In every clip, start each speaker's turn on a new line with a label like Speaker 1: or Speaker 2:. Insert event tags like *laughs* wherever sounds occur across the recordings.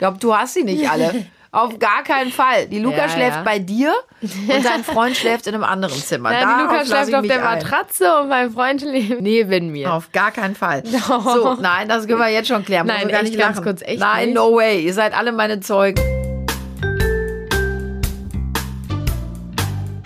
Speaker 1: glaube, du hast sie nicht alle. *laughs* Auf gar keinen Fall. Die Luca
Speaker 2: Ja,
Speaker 1: schläft
Speaker 2: ja.
Speaker 1: bei dir und dein Freund schläft in einem anderen Zimmer.
Speaker 2: Nein, die Luca schläft auf der
Speaker 1: ein.
Speaker 2: Matratze und mein Freund schläft neben mir.
Speaker 1: Auf gar keinen Fall. *laughs* So, nein, das können wir jetzt schon klären.
Speaker 2: Nein,
Speaker 1: gar nicht
Speaker 2: ganz kurz, echt
Speaker 1: Nein,
Speaker 2: nicht?
Speaker 1: no way. Ihr seid alle meine Zeugen.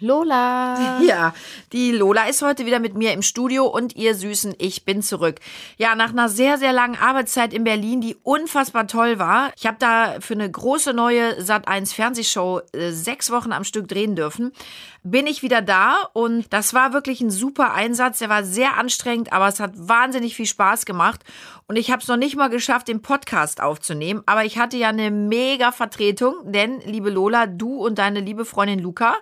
Speaker 2: Lola. *laughs*
Speaker 1: Ja, die Lola ist heute wieder mit mir im Studio und ihr Süßen, ich bin zurück. Ja, nach einer sehr, sehr langen Arbeitszeit in Berlin, die unfassbar toll war. Ich habe da für eine große neue Sat1 Fernsehshow äh, sechs Wochen am Stück drehen dürfen. Bin ich wieder da und das war wirklich ein super Einsatz. Der war sehr anstrengend, aber es hat wahnsinnig viel Spaß gemacht. Und ich habe es noch nicht mal geschafft, den Podcast aufzunehmen. Aber ich hatte ja eine mega Vertretung, denn, liebe Lola, du und deine liebe Freundin Luca,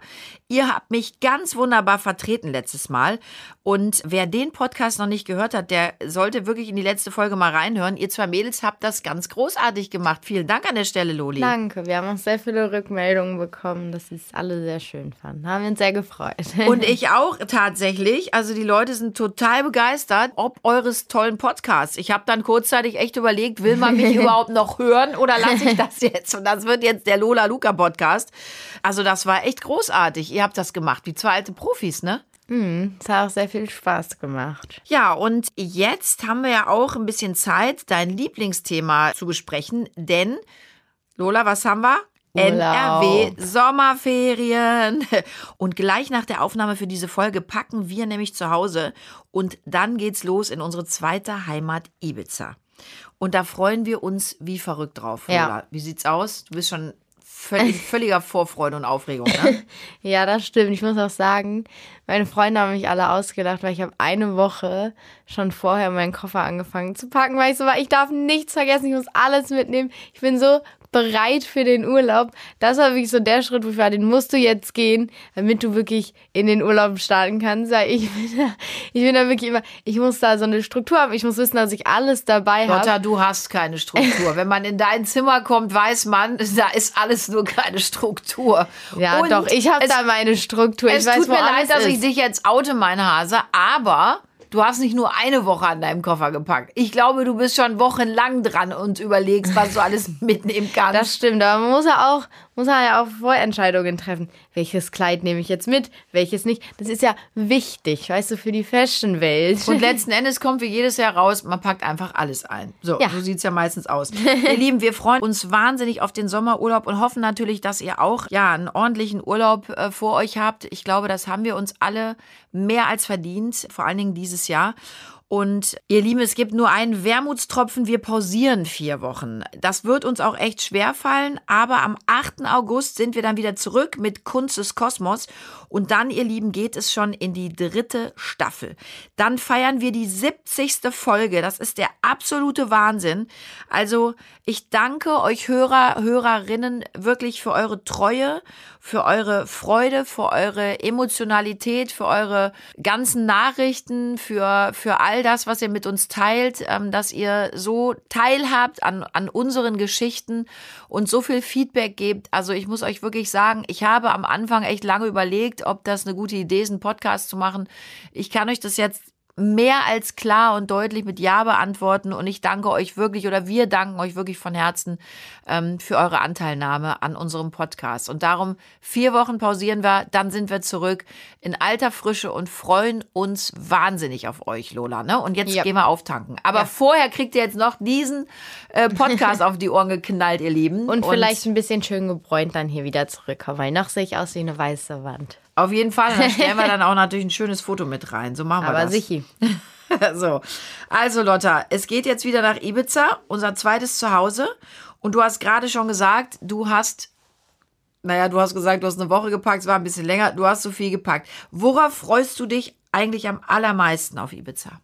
Speaker 1: ihr habt mich ganz wunderbar vertreten letztes Mal. Und wer den Podcast noch nicht gehört hat, der sollte wirklich in die letzte Folge mal reinhören. Ihr zwei Mädels habt das ganz großartig gemacht. Vielen Dank an der Stelle, Loli.
Speaker 2: Danke, wir haben auch sehr viele Rückmeldungen bekommen, dass sie es alle sehr schön fanden. Haben wir uns sehr gefreut. *laughs*
Speaker 1: Und ich auch tatsächlich. Also die Leute sind total begeistert, ob eures tollen Podcasts. Ich habe dann kurzzeitig echt überlegt, will man mich *laughs* überhaupt noch hören oder lasse ich das jetzt? Und das wird jetzt der Lola Luca Podcast. Also das war echt großartig. Ihr habt das gemacht, wie zwei alte Profis, ne?
Speaker 2: Es hat auch sehr viel Spaß gemacht.
Speaker 1: Ja, und jetzt haben wir ja auch ein bisschen Zeit, dein Lieblingsthema zu besprechen, denn Lola, was haben wir?
Speaker 2: Urlaub.
Speaker 1: NRW Sommerferien. *laughs* Und gleich nach der Aufnahme für diese Folge packen wir nämlich zu Hause und dann geht's los in unsere zweite Heimat Ibiza. Und da freuen wir uns wie verrückt drauf.
Speaker 2: Ja.
Speaker 1: Wie sieht's aus? Du bist schon völlig, *laughs* völliger Vorfreude und Aufregung, ne? *laughs*
Speaker 2: Ja, das stimmt. Ich muss auch sagen, meine Freunde haben mich alle ausgelacht, weil ich habe eine Woche schon vorher meinen Koffer angefangen zu packen, weil ich so war, ich darf nichts vergessen, ich muss alles mitnehmen. Ich bin so bereit für den Urlaub. Das war wirklich so der Schritt, wo ich war, den musst du jetzt gehen, damit du wirklich in den Urlaub starten kannst. Ich *laughs* bin da, ich bin da wirklich immer, ich muss da so eine Struktur haben. Ich muss wissen, dass ich alles dabei habe.
Speaker 1: Lotta, du hast keine Struktur. *laughs* Wenn man in dein Zimmer kommt, weiß man, da ist alles nur keine Struktur.
Speaker 2: Ja,
Speaker 1: Und
Speaker 2: doch, ich habe da meine Struktur.
Speaker 1: Es
Speaker 2: ich weiß,
Speaker 1: tut mir leid, dass
Speaker 2: ist.
Speaker 1: Ich dich jetzt oute, mein Hase, aber du hast nicht nur eine Woche an deinem Koffer gepackt. Ich glaube, du bist schon wochenlang dran und überlegst, was du alles *laughs* mitnehmen kannst.
Speaker 2: Das stimmt, aber man muss ja auch, muss ja auch Vorentscheidungen treffen. Welches Kleid nehme ich jetzt mit, welches nicht? Das ist ja wichtig, weißt du, für die Fashion-Welt.
Speaker 1: und *laughs* letzten Endes kommt wie jedes Jahr raus, man packt einfach alles ein. So,
Speaker 2: Ja.
Speaker 1: so sieht's ja meistens aus. *laughs* Ihr Lieben, wir freuen uns wahnsinnig auf den Sommerurlaub und hoffen natürlich, dass ihr auch ja einen ordentlichen Urlaub äh, vor euch habt. Ich glaube, das haben wir uns alle mehr als verdient, vor allen Dingen dieses Jahr. Und ihr Lieben, es gibt nur einen Wermutstropfen. Wir pausieren vier Wochen. Das wird uns auch echt schwer fallen. Aber am 8. August sind wir dann wieder zurück mit Kunst des Kosmos. Und dann, ihr Lieben, geht es schon in die dritte Staffel. Dann feiern wir die 70. Folge. Das ist der absolute Wahnsinn. Also, ich danke euch Hörer, Hörerinnen wirklich für eure Treue, für eure Freude, für eure Emotionalität, für eure ganzen Nachrichten, für, für all das, was ihr mit uns teilt, ähm, dass ihr so teilhabt an, an unseren Geschichten und so viel Feedback gebt. Also ich muss euch wirklich sagen, ich habe am Anfang echt lange überlegt, ob das eine gute Idee ist, einen Podcast zu machen. Ich kann euch das jetzt mehr als klar und deutlich mit Ja beantworten. Und ich danke euch wirklich oder wir danken euch wirklich von Herzen ähm, für eure Anteilnahme an unserem Podcast. Und darum vier Wochen pausieren wir, dann sind wir zurück in alter Frische und freuen uns wahnsinnig auf euch, Lola. Ne? Und jetzt
Speaker 2: Ja.
Speaker 1: gehen wir auftanken. Aber vorher kriegt ihr jetzt noch diesen äh, Podcast *laughs* auf die Ohren geknallt, ihr Lieben.
Speaker 2: und vielleicht ein bisschen schön gebräunt dann hier wieder zurückkommen, weil noch sehe ich aus wie eine weiße Wand.
Speaker 1: Auf jeden Fall. Und dann *laughs* stellen wir dann auch natürlich ein schönes Foto mit rein. So machen wir
Speaker 2: Aber
Speaker 1: das.
Speaker 2: sicher. *laughs*
Speaker 1: So, also Lotta, es geht jetzt wieder nach Ibiza, unser zweites Zuhause. Und du hast gerade schon gesagt, du hast, naja, du hast gesagt, du hast eine Woche gepackt, es war ein bisschen länger, du hast so viel gepackt. Worauf freust du dich eigentlich am allermeisten auf Ibiza?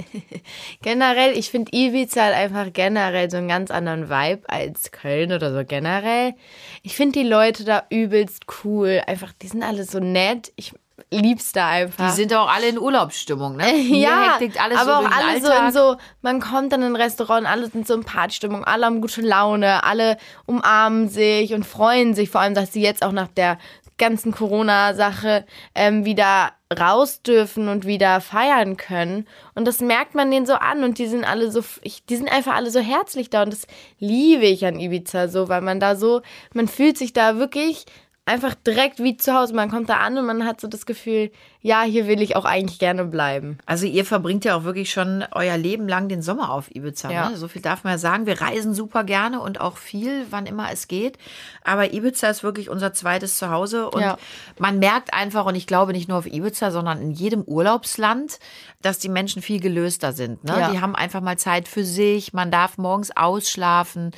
Speaker 1: *laughs*
Speaker 2: generell, ich finde Ibiza halt einfach generell so einen ganz anderen Vibe als Köln oder so generell. Ich finde die Leute da übelst cool. Einfach, die sind alle so nett. Ich lieb's da einfach.
Speaker 1: Die sind auch alle in Urlaubsstimmung, ne? *laughs* Hier
Speaker 2: ja, aber
Speaker 1: so
Speaker 2: auch alle so in so, man kommt dann in ein Restaurant, alle sind so in Partystimmung, alle haben gute Laune, alle umarmen sich und freuen sich, vor allem, dass sie jetzt auch nach der ganzen Corona-Sache ähm, wieder raus dürfen und wieder feiern können. Und das merkt man denen so an und die sind alle so, ich, die sind einfach alle so herzlich da und das liebe ich an Ibiza so, weil man da so, man fühlt sich da wirklich einfach direkt wie zu Hause. Man kommt da an und man hat so das Gefühl, ja, hier will ich auch eigentlich gerne bleiben.
Speaker 1: Also ihr verbringt ja auch wirklich schon euer Leben lang den Sommer auf Ibiza.
Speaker 2: Ja.
Speaker 1: Ne? So viel darf man ja sagen. Wir reisen super gerne und auch viel, wann immer es geht. Aber Ibiza ist wirklich unser zweites Zuhause. Und
Speaker 2: Ja.
Speaker 1: man merkt einfach, und ich glaube nicht nur auf Ibiza, sondern in jedem Urlaubsland, dass die Menschen viel gelöster sind. Ne?
Speaker 2: Ja.
Speaker 1: Die haben einfach mal Zeit für sich. Man darf morgens ausschlafen.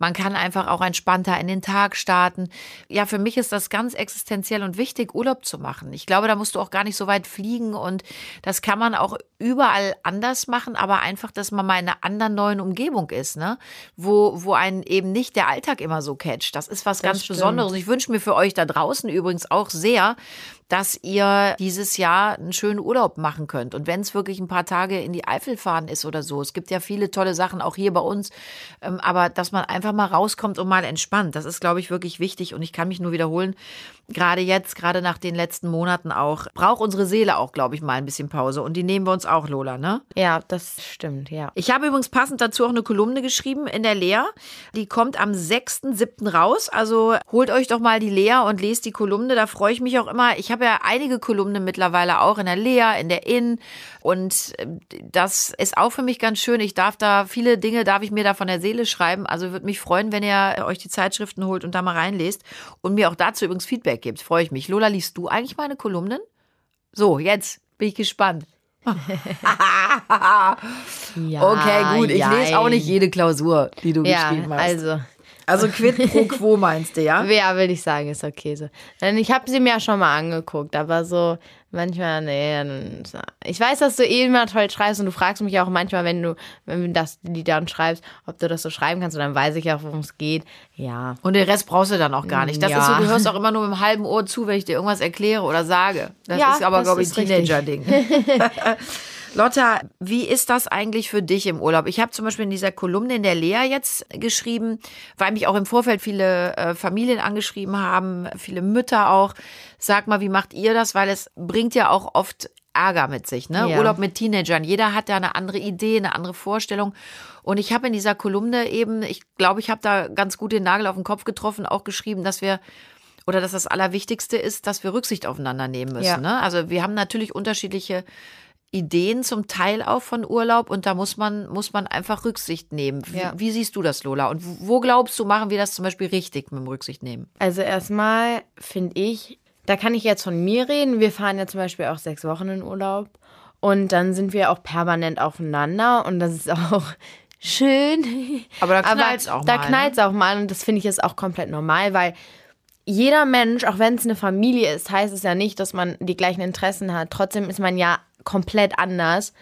Speaker 1: Man kann einfach auch entspannter in den Tag starten. Ja, für mich ist das ganz existenziell und wichtig, Urlaub zu machen. Ich glaube, da musst du auch gar nicht so weit fliegen und das kann man auch überall anders machen, aber einfach, dass man mal in einer anderen neuen Umgebung ist, ne? Wo, wo einen eben nicht der Alltag immer so catcht. Das ist was ganz
Speaker 2: stimmt.
Speaker 1: Besonderes. Ich wünsche mir für euch da draußen übrigens auch sehr, dass ihr dieses Jahr einen schönen Urlaub machen könnt. Und wenn es wirklich ein paar Tage in die Eifel fahren ist oder so, es gibt ja viele tolle Sachen, auch hier bei uns, ähm, aber dass man einfach mal rauskommt und mal entspannt, das ist, glaube ich, wirklich wichtig. Und ich kann mich nur wiederholen, gerade jetzt, gerade nach den letzten Monaten auch, braucht unsere Seele auch, glaube ich, mal ein bisschen Pause. Und die nehmen wir uns auch, Lola, ne?
Speaker 2: Ja, das stimmt, ja.
Speaker 1: Ich habe übrigens passend dazu auch eine Kolumne geschrieben in der Lea. Die kommt am 6.7. raus. Also holt euch doch mal die Lea und lest die Kolumne. Da freue ich mich auch immer. Ich habe ja einige Kolumnen mittlerweile auch in der Lea, in der Inn. Und äh, das ist auch für mich ganz schön. Ich darf da, viele Dinge darf ich mir da von der Seele schreiben. Also würde mich freuen, wenn ihr euch die Zeitschriften holt und da mal reinlest. Und mir auch dazu übrigens Feedback gebt. Freue ich mich. Lola, liest du eigentlich meine Kolumnen? So, jetzt bin ich gespannt.
Speaker 2: ja *laughs* *laughs*
Speaker 1: Okay, gut. Ich lese auch nicht jede Klausur, die du
Speaker 2: Ja,
Speaker 1: geschrieben hast.
Speaker 2: also,
Speaker 1: Also *laughs* quid pro quo meinst du, ja?
Speaker 2: ja, würde ich sagen, ist okay so. Denn ich habe sie mir ja schon mal angeguckt, aber so manchmal, nee. Ich weiß, dass du eh immer toll schreibst und du fragst mich auch manchmal, wenn du, wenn du das Lied dann schreibst, ob du das so schreiben kannst und dann weiß ich auch, worum es geht. Ja.
Speaker 1: Und den Rest brauchst du dann auch gar nicht. Das
Speaker 2: Ja.
Speaker 1: ist so, du hörst auch immer nur mit einem halben Ohr zu, wenn ich dir irgendwas erkläre oder sage. Das
Speaker 2: Ja,
Speaker 1: ist aber, glaube ich, ein. Teenager-Ding. *laughs* *laughs* Lotta, wie ist das eigentlich für dich im Urlaub? Ich habe zum Beispiel in dieser Kolumne in der Lea jetzt geschrieben, weil mich auch im Vorfeld viele äh, Familien angeschrieben haben, viele Mütter auch. Sag mal, wie macht ihr das? Weil es bringt ja auch oft Ärger mit sich, ne?
Speaker 2: Ja.
Speaker 1: Urlaub mit Teenagern. Jeder hat da eine andere Idee, eine andere Vorstellung. Und ich habe in dieser Kolumne eben, ich glaube, ich habe da ganz gut den Nagel auf den Kopf getroffen, auch geschrieben, dass wir oder dass das Allerwichtigste ist, dass wir Rücksicht aufeinander nehmen müssen.
Speaker 2: Ja.
Speaker 1: Ne? Also wir haben natürlich unterschiedliche Ideen zum Teil auch von Urlaub und da muss man, muss man einfach Rücksicht nehmen. Wie,
Speaker 2: Ja.
Speaker 1: wie siehst du das, Lola? Und wo glaubst du, machen wir das zum Beispiel richtig mit dem Rücksicht nehmen?
Speaker 2: Also erstmal finde ich, da kann ich jetzt von mir reden. Wir fahren ja zum Beispiel auch sechs Wochen in Urlaub und dann sind wir auch permanent aufeinander und das ist auch *laughs* schön.
Speaker 1: Aber da knallt's auch
Speaker 2: da
Speaker 1: mal, ne?
Speaker 2: knallt's auch mal und das finde ich ist auch komplett normal, weil jeder Mensch, auch wenn es eine Familie ist, heißt es ja nicht, dass man die gleichen Interessen hat. Trotzdem ist man ja komplett anders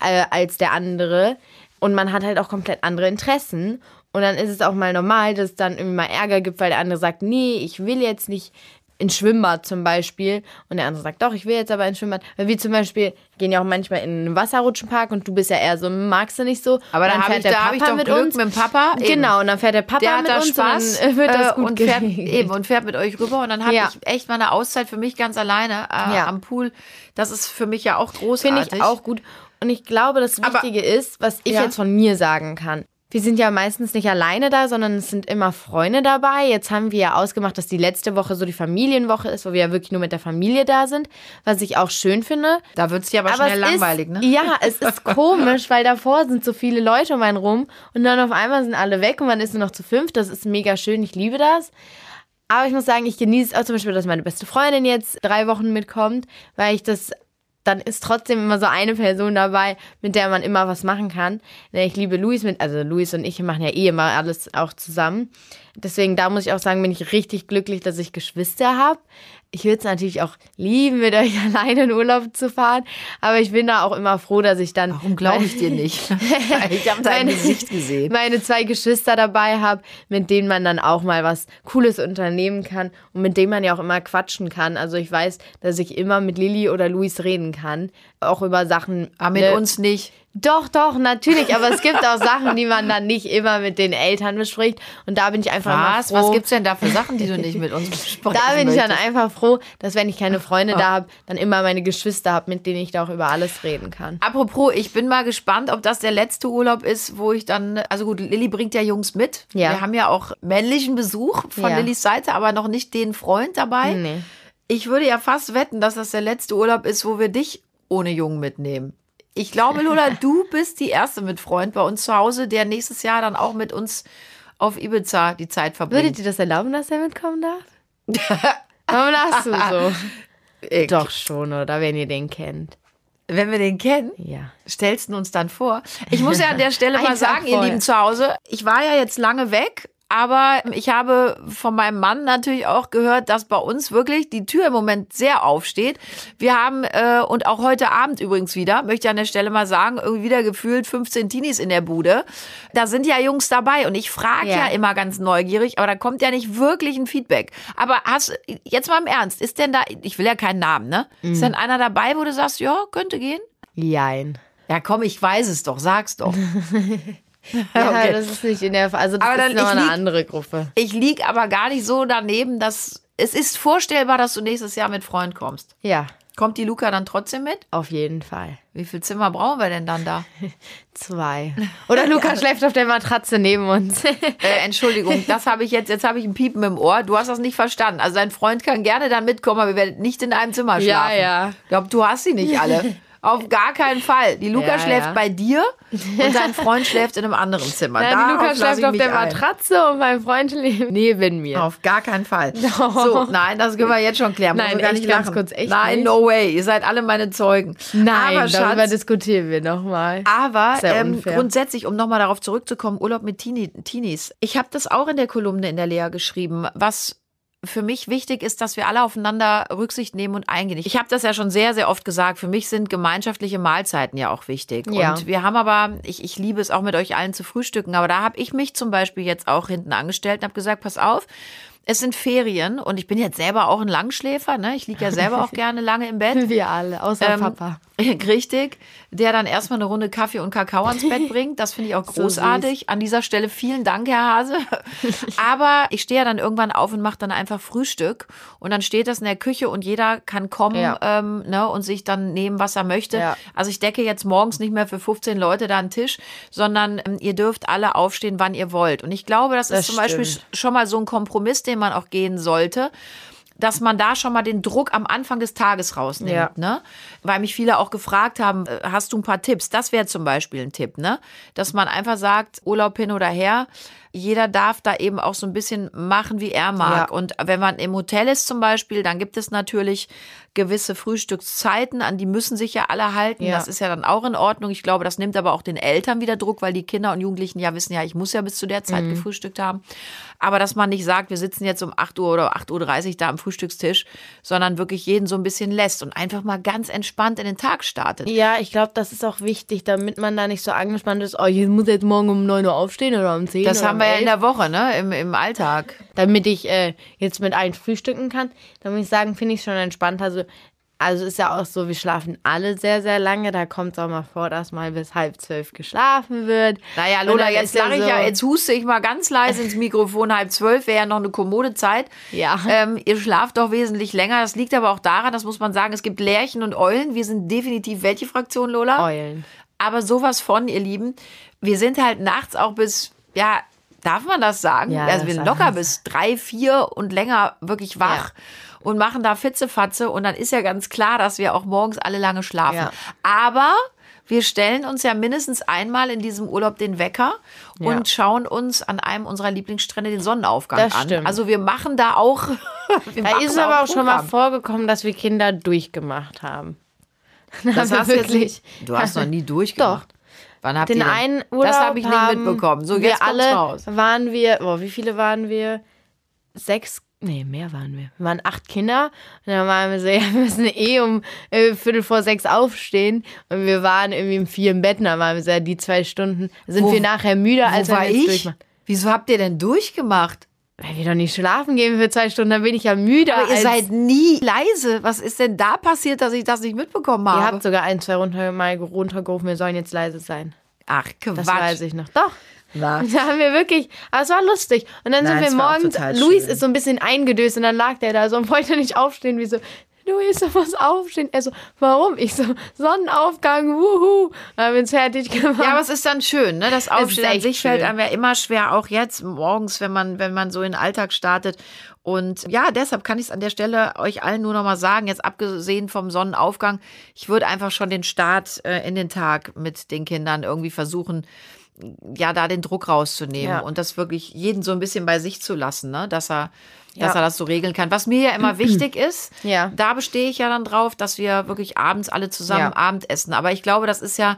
Speaker 2: äh, als der andere und man hat halt auch komplett andere Interessen. Und dann ist es auch mal normal, dass es dann irgendwie mal Ärger gibt, weil der andere sagt, nee, ich will jetzt nicht ins Schwimmbad zum Beispiel. Und der andere sagt, doch, ich will jetzt aber ins Schwimmbad. Weil wir zum Beispiel gehen ja auch manchmal in einen Wasserrutschenpark und du bist ja eher so, magst du nicht so.
Speaker 1: Aber da
Speaker 2: dann
Speaker 1: hab
Speaker 2: fährt
Speaker 1: ich-
Speaker 2: der
Speaker 1: da hab ich
Speaker 2: Papa
Speaker 1: doch
Speaker 2: mit
Speaker 1: Glück
Speaker 2: uns.
Speaker 1: mit dem Papa. Eben.
Speaker 2: Genau, und dann fährt der Papa
Speaker 1: Der
Speaker 2: mit
Speaker 1: da
Speaker 2: uns
Speaker 1: Spaß
Speaker 2: und dann *laughs* wird das
Speaker 1: äh,
Speaker 2: gut
Speaker 1: und fährt, eben, und fährt mit euch rüber und dann habe
Speaker 2: Ja.
Speaker 1: ich echt mal eine Auszeit für mich ganz alleine äh,
Speaker 2: Ja.
Speaker 1: am Pool. Das ist für mich ja auch großartig.
Speaker 2: Finde ich auch gut. Und ich glaube, das
Speaker 1: Aber-
Speaker 2: Wichtige ist, was ich
Speaker 1: Ja.
Speaker 2: jetzt von mir sagen kann. Wir sind ja meistens nicht alleine da, sondern es sind immer Freunde dabei. Jetzt haben wir ja ausgemacht, dass die letzte Woche so die Familienwoche ist, wo wir ja wirklich nur mit der Familie da sind, was ich auch schön finde.
Speaker 1: Da wird es dir aber, schnell langweilig,
Speaker 2: ist,
Speaker 1: ne?
Speaker 2: Ja, es ist *laughs* komisch, weil davor sind so viele Leute um einen rum und dann auf einmal sind alle weg und man ist nur noch zu fünf. Das ist mega schön, ich liebe das. Aber ich muss sagen, ich genieße auch zum Beispiel, dass meine beste Freundin jetzt drei Wochen mitkommt, weil ich das, dann ist trotzdem immer so eine Person dabei, mit der man immer was machen kann. Ne, Ich liebe Luis mit, also Luis und ich machen ja eh immer alles auch zusammen. deswegen, da muss ich auch sagen, bin ich richtig glücklich, dass ich Geschwister habe. Ich würde es natürlich auch lieben, mit euch *laughs* alleine in Urlaub zu fahren, aber ich bin da auch immer froh, dass ich dann.
Speaker 1: Warum glaube ich dir nicht? *laughs* *laughs* ich habe dein
Speaker 2: Meine-
Speaker 1: Gesicht gesehen.
Speaker 2: meine zwei Geschwister dabei habe, mit denen man dann auch mal was Cooles unternehmen kann und mit denen man ja auch immer quatschen kann. Also ich weiß, dass ich immer mit Lilly oder Luis reden kann, auch über Sachen.
Speaker 1: Aber mit
Speaker 2: ne-
Speaker 1: uns nicht.
Speaker 2: Doch, doch, natürlich. Aber es gibt auch Sachen, die man dann nicht immer mit den Eltern bespricht. Und da bin ich einfach
Speaker 1: Was?
Speaker 2: froh.
Speaker 1: Was gibt's denn da für Sachen, die du nicht mit uns *laughs* besprechen
Speaker 2: da bin ich dann einfach froh, dass wenn ich keine Freunde da habe, dann immer meine Geschwister habe, mit denen ich da auch über alles reden kann.
Speaker 1: Apropos, ich bin mal gespannt, ob das der letzte Urlaub ist, wo ich dann, also gut, Lilly bringt ja Jungs mit.
Speaker 2: Ja.
Speaker 1: Wir haben ja auch männlichen Besuch von
Speaker 2: Ja.
Speaker 1: Lillys Seite, aber noch nicht den Freund dabei.
Speaker 2: Nee.
Speaker 1: Ich würde ja fast wetten, dass das der letzte Urlaub ist, wo wir dich ohne Jungen mitnehmen. Ich glaube, Lola, *laughs* du bist die erste mit Freund bei uns zu Hause, der nächstes Jahr dann auch mit uns auf Ibiza die Zeit verbringt.
Speaker 2: Würdet ihr das erlauben, dass er mitkommen darf? *laughs* Warum lachst du so?
Speaker 1: Ich-
Speaker 2: Doch schon, oder wenn ihr den kennt.
Speaker 1: Wenn wir den kennen,
Speaker 2: Ja.
Speaker 1: stellst du uns dann vor. Ich muss ja an der Stelle *laughs* mal
Speaker 2: Tag
Speaker 1: sagen, ihr. Lieben zu Hause, ich war ja jetzt lange weg, aber ich habe von meinem Mann natürlich auch gehört, dass bei uns wirklich die Tür im Moment sehr aufsteht. Wir haben, äh, und auch heute Abend übrigens wieder, möchte ich an der Stelle mal sagen, irgendwie wieder gefühlt 15 Teenies in der Bude. Da sind ja Jungs dabei und ich frage ja.
Speaker 2: Ja.
Speaker 1: immer ganz neugierig, aber da kommt ja nicht wirklich ein Feedback. Aber hast, jetzt mal im Ernst, ist denn da, ich will ja keinen Namen, ne?
Speaker 2: Mhm.
Speaker 1: Ist denn einer dabei, wo du sagst, ja, könnte gehen?
Speaker 2: Jein.
Speaker 1: Ja, komm, ich weiß es doch, sag's doch. *laughs*
Speaker 2: Ja,
Speaker 1: Okay.
Speaker 2: das ist nicht in der, also das
Speaker 1: Aber dann,
Speaker 2: ist noch
Speaker 1: ich
Speaker 2: eine
Speaker 1: lieg-
Speaker 2: andere Gruppe.
Speaker 1: Ich lieg aber gar nicht so daneben, dass es ist vorstellbar, dass du nächstes Jahr mit Freund kommst.
Speaker 2: Ja,
Speaker 1: Kommt die Luca dann trotzdem mit?
Speaker 2: auf jeden Fall.
Speaker 1: Wie viel Zimmer brauchen wir denn dann da? *laughs*
Speaker 2: Zwei. Oder Luca *laughs* schläft auf der Matratze neben uns. *laughs*
Speaker 1: Äh, Entschuldigung, das habe ich jetzt, jetzt habe ich ein Piepen im Ohr. Du hast das nicht verstanden. Also dein Freund kann gerne dann mitkommen, aber wir werden nicht in einem Zimmer
Speaker 2: Ja,
Speaker 1: schlafen.
Speaker 2: ja.
Speaker 1: Ich glaube, du hast sie nicht alle. Auf gar keinen Fall. Die Luca
Speaker 2: Ja,
Speaker 1: schläft
Speaker 2: ja.
Speaker 1: bei dir und dein Freund schläft in einem anderen Zimmer.
Speaker 2: Nein,
Speaker 1: Darauf
Speaker 2: Luca schläft auf der
Speaker 1: ein.
Speaker 2: Matratze und mein Freund schläft neben mir.
Speaker 1: Auf gar keinen Fall. *laughs* So, nein, das können wir jetzt schon klären.
Speaker 2: Nein,
Speaker 1: gar nicht
Speaker 2: ganz
Speaker 1: lachen.
Speaker 2: kurz, echt
Speaker 1: Nein,
Speaker 2: nicht?
Speaker 1: no way. Ihr seid alle meine Zeugen.
Speaker 2: Nein,
Speaker 1: aber
Speaker 2: darüber
Speaker 1: Schatz,
Speaker 2: diskutieren wir nochmal.
Speaker 1: aber ähm, grundsätzlich, um nochmal darauf zurückzukommen, Urlaub mit Teenie, Teenies. Ich habe das auch in der Kolumne in der Lea geschrieben, was für mich wichtig ist, dass wir alle aufeinander Rücksicht nehmen und eingehen. Ich habe das ja schon sehr, sehr oft gesagt. Für mich sind gemeinschaftliche Mahlzeiten ja auch wichtig.
Speaker 2: Ja.
Speaker 1: Und wir haben aber, ich, ich liebe es auch mit euch allen zu frühstücken, aber da habe ich mich zum Beispiel jetzt auch hinten angestellt und habe gesagt, pass auf, es sind Ferien und ich bin jetzt selber auch ein Langschläfer. Ne? Ich liege ja selber auch *laughs* gerne lange im Bett.
Speaker 2: Wir alle, außer
Speaker 1: Ähm,
Speaker 2: Papa. *laughs*
Speaker 1: Richtig, der dann erstmal eine Runde Kaffee und Kakao ans Bett *laughs* bringt. Das finde ich auch
Speaker 2: So
Speaker 1: großartig. An dieser Stelle vielen Dank, Herr Hase. Aber ich stehe ja dann irgendwann auf und mache dann einfach Frühstück. Und dann steht das in der Küche und jeder kann kommen
Speaker 2: Ja.
Speaker 1: ähm, ne, und sich dann nehmen, was er möchte.
Speaker 2: Ja.
Speaker 1: Also ich decke jetzt morgens nicht mehr für 15 Leute da einen Tisch, sondern ähm, ihr dürft alle aufstehen, wann ihr wollt. Und ich glaube, das,
Speaker 2: Das
Speaker 1: ist zum Beispiel
Speaker 2: stimmt.
Speaker 1: schon mal so ein Kompromiss, den man auch gehen sollte dass man da schon mal den Druck am Anfang des Tages rausnimmt,
Speaker 2: Ja.
Speaker 1: ne? Weil mich viele auch gefragt haben, äh, hast du ein paar Tipps? Das wäre zum Beispiel ein Tipp, ne? Dass man einfach sagt, Urlaub hin oder her. Jeder darf da eben auch so ein bisschen machen, wie er mag.
Speaker 2: Ja.
Speaker 1: Und wenn man im Hotel ist zum Beispiel, dann gibt es natürlich gewisse Frühstückszeiten, an die müssen sich ja alle halten.
Speaker 2: Ja.
Speaker 1: Das ist ja dann auch in Ordnung. Ich glaube, das nimmt aber auch den Eltern wieder Druck, weil die Kinder und Jugendlichen ja wissen, ja, ich muss ja bis zu der Zeit
Speaker 2: Mhm.
Speaker 1: gefrühstückt haben. Aber dass man nicht sagt, wir sitzen jetzt um 8 Uhr oder 8.30 Uhr da am Frühstückstisch, sondern wirklich jeden so ein bisschen lässt und einfach mal ganz entspannt in den Tag startet.
Speaker 2: Ja, ich glaube, das ist auch wichtig, damit man da nicht so angespannt ist, oh, ich muss jetzt morgen um 9 Uhr aufstehen oder um 10
Speaker 1: Das
Speaker 2: oder
Speaker 1: haben wir ja
Speaker 2: 11.
Speaker 1: in der Woche, ne? Im, im Alltag.
Speaker 2: damit ich äh, jetzt mit allen frühstücken kann, dann muss ich sagen, finde ich schon entspannt. Also, also ist ja auch so, wir schlafen alle sehr, sehr lange. Da kommt es auch mal vor, dass mal bis halb zwölf geschlafen wird.
Speaker 1: Naja, Lola, jetzt lache ich
Speaker 2: so-
Speaker 1: ja, jetzt huste ich mal ganz leise ins Mikrofon. Halb zwölf wäre ja noch eine kommode Zeit.
Speaker 2: Ja.
Speaker 1: Ähm, ihr schlaft doch wesentlich länger. Das liegt aber auch daran, das muss man sagen, es gibt Lerchen und Eulen. Wir sind definitiv welche Fraktion, Lola?
Speaker 2: Eulen.
Speaker 1: Aber sowas von, ihr Lieben. Wir sind halt nachts auch bis, ja, darf man das sagen?
Speaker 2: Ja,
Speaker 1: also wir sind locker bis drei, vier und länger wirklich wach. Und machen da Fitzefatze und dann ist ja ganz klar, dass wir auch morgens alle lange schlafen.
Speaker 2: Ja.
Speaker 1: Aber wir stellen uns ja mindestens einmal in diesem Urlaub den Wecker und
Speaker 2: Ja.
Speaker 1: schauen uns an einem unserer Lieblingsstrände den Sonnenaufgang
Speaker 2: Das
Speaker 1: an.
Speaker 2: stimmt.
Speaker 1: Also wir machen da auch. *laughs*
Speaker 2: Da ist es aber auch schon mal vorgekommen, dass wir Kinder durchgemacht haben. *laughs*
Speaker 1: Das hast
Speaker 2: wirklich.
Speaker 1: Du hast noch nie *laughs* durchgemacht. Wann habt
Speaker 2: Den
Speaker 1: ihr
Speaker 2: einen Urlaub
Speaker 1: Das habe ich nicht mitbekommen. So,
Speaker 2: wir
Speaker 1: jetzt kommt's
Speaker 2: alle
Speaker 1: raus.
Speaker 2: waren wir, boah, wie viele waren wir? Sechs, nee, mehr waren wir. Wir waren acht Kinder und dann waren wir so, *laughs* ja, wir müssen eh um äh, Viertel vor sechs aufstehen und wir waren irgendwie um vier im Bett und dann waren wir so, ja, die zwei Stunden sind
Speaker 1: Wo-
Speaker 2: wir nachher müde, als wenn
Speaker 1: war
Speaker 2: wir
Speaker 1: ich? Wieso habt ihr denn durchgemacht?
Speaker 2: Weil wir doch nicht schlafen gehen für zwei Stunden, dann bin ich ja müde.
Speaker 1: Aber ihr seid nie leise. Was ist denn da passiert, dass ich das nicht mitbekommen
Speaker 2: Ihr
Speaker 1: habe?
Speaker 2: habt sogar ein, zwei runter, mal runtergerufen, wir sollen jetzt leise sein.
Speaker 1: Ach, Quatsch.
Speaker 2: Das weiß ich noch. Doch.
Speaker 1: Na.
Speaker 2: Da haben wir wirklich, aber es war lustig. Und dann
Speaker 1: Nein,
Speaker 2: sind wir morgens, Luis
Speaker 1: schön.
Speaker 2: ist so ein bisschen eingedöst und dann lag der da so und wollte nicht aufstehen. Wie so, Luis, du musst aufstehen. Er so, warum? Ich so, Sonnenaufgang, wuhu. Haben wir uns fertig gemacht.
Speaker 1: Ja, aber es ist dann schön, ne? Das Aufstehen an sich fällt
Speaker 2: schön.
Speaker 1: einem ja immer schwer, auch jetzt morgens, wenn man, wenn man so in den Alltag startet. Und ja, deshalb kann ich es an der Stelle euch allen nur noch mal sagen, jetzt abgesehen vom Sonnenaufgang, ich würde einfach schon den Start äh, in den Tag mit den Kindern irgendwie versuchen, ja, da den Druck rauszunehmen
Speaker 2: Ja.
Speaker 1: und das wirklich jeden so ein bisschen bei sich zu lassen, ne? Dass er, dass
Speaker 2: Ja.
Speaker 1: er das so regeln kann. Was mir ja immer *clears throat* wichtig ist,
Speaker 2: Ja.
Speaker 1: da bestehe ich ja dann drauf, dass wir wirklich abends alle zusammen
Speaker 2: Ja.
Speaker 1: Abendessen. Aber ich glaube, das ist ja,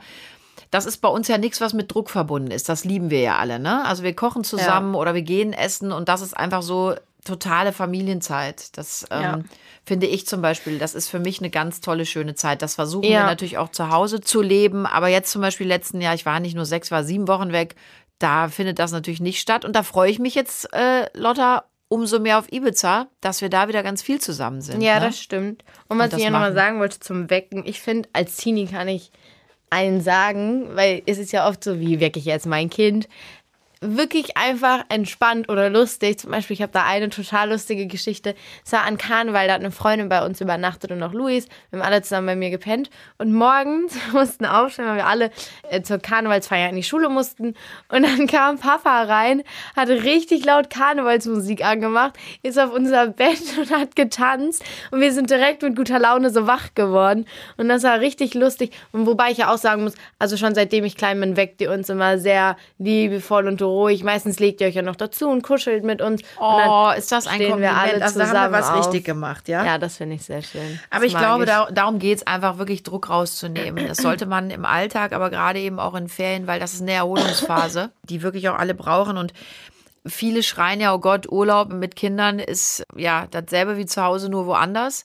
Speaker 1: das ist bei uns ja nichts, was mit Druck verbunden ist. Das lieben wir ja alle, ne? Also wir kochen zusammen oder wir gehen essen und das ist einfach so totale Familienzeit. Das ähm,
Speaker 2: Ja.
Speaker 1: finde ich zum Beispiel, das ist für mich eine ganz tolle, schöne Zeit. Das versuchen wir
Speaker 2: Ja.
Speaker 1: natürlich auch zu Hause zu leben. Aber jetzt zum Beispiel letzten Jahr, ich war nicht nur sechs, war sieben Wochen weg. Da findet das natürlich nicht statt. Und da freue ich mich jetzt, äh, Lotta, umso mehr auf Ibiza, dass wir da wieder ganz viel zusammen sind.
Speaker 2: Ja,
Speaker 1: ne?
Speaker 2: das stimmt. Und was
Speaker 1: das
Speaker 2: ich ja nochmal sagen wollte zum Wecken, ich finde, als Teenie kann ich allen sagen, weil es ist ja oft so, wie wecke ich jetzt mein Kind? Wirklich einfach entspannt oder lustig. Zum Beispiel, ich habe da eine total lustige Geschichte. Es war an Karneval, da hat eine Freundin bei uns übernachtet und auch Luis. Wir haben alle zusammen bei mir gepennt. Und morgens *laughs* mussten aufstehen, weil wir alle äh, zur Karnevalsfeier in die Schule mussten. Und dann kam Papa rein, hat richtig laut Karnevalsmusik angemacht, ist auf unser Bett *laughs* und hat getanzt. Und wir sind direkt mit guter Laune so wach geworden. Und das war richtig lustig. Und wobei ich ja auch sagen muss, also schon seitdem ich klein bin, weckt ihr uns immer sehr liebevoll und ruhig. Meistens legt ihr euch ja noch dazu und kuschelt mit uns. und
Speaker 1: Oh,
Speaker 2: dann
Speaker 1: ist das ein
Speaker 2: stehen wir
Speaker 1: Kompliment.
Speaker 2: alle
Speaker 1: also da haben wir was
Speaker 2: auf.
Speaker 1: richtig gemacht, ja?
Speaker 2: Ja, das finde ich sehr schön.
Speaker 1: Aber ich
Speaker 2: mag
Speaker 1: glaube, Da, darum geht es einfach wirklich Druck rauszunehmen. Das sollte man im Alltag, aber gerade eben auch in Ferien, weil das ist eine Erholungsphase, *laughs* die wirklich auch alle brauchen. Und viele schreien ja, oh Gott, Urlaub mit Kindern ist ja dasselbe wie zu Hause, nur woanders.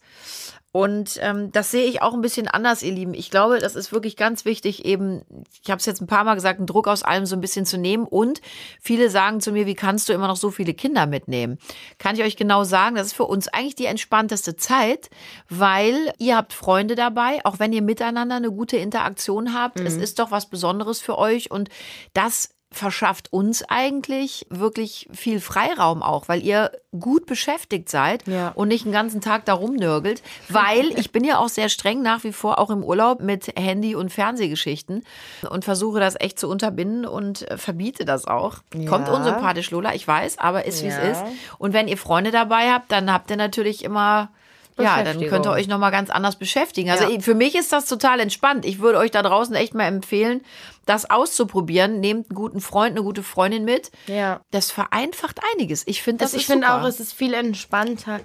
Speaker 1: Und ähm, das sehe ich auch ein bisschen anders, ihr Lieben. Ich glaube, das ist wirklich ganz wichtig, eben, ich habe es jetzt ein paar Mal gesagt, einen Druck aus allem so ein bisschen zu nehmen. Und viele sagen zu mir, wie kannst du immer noch so viele Kinder mitnehmen? Kann ich euch genau sagen, das ist für uns eigentlich die entspannteste Zeit, weil ihr habt Freunde dabei, auch wenn ihr miteinander eine gute Interaktion habt. Es ist doch was Besonderes für euch und das verschafft uns eigentlich wirklich viel Freiraum auch, weil ihr gut beschäftigt seid
Speaker 2: Ja.
Speaker 1: und nicht den ganzen Tag da rumnörgelt, weil *laughs* ich bin ja auch sehr streng nach wie vor auch im Urlaub mit Handy und Fernsehgeschichten und versuche das echt zu unterbinden und äh, verbiete das auch. Kommt unsympathisch, Lola, ich weiß, aber ist wie es
Speaker 2: Ja.
Speaker 1: ist. Und wenn ihr Freunde dabei habt, dann habt ihr natürlich immer ja, dann könnt ihr euch nochmal ganz anders beschäftigen. Also
Speaker 2: Ja.
Speaker 1: für mich ist das total entspannt. Ich würde euch da draußen echt mal empfehlen, das auszuprobieren. Nehmt einen guten Freund, eine gute Freundin mit.
Speaker 2: Ja.
Speaker 1: Das vereinfacht einiges. Ich finde, das
Speaker 2: Das, ich finde auch, es ist viel entspannter.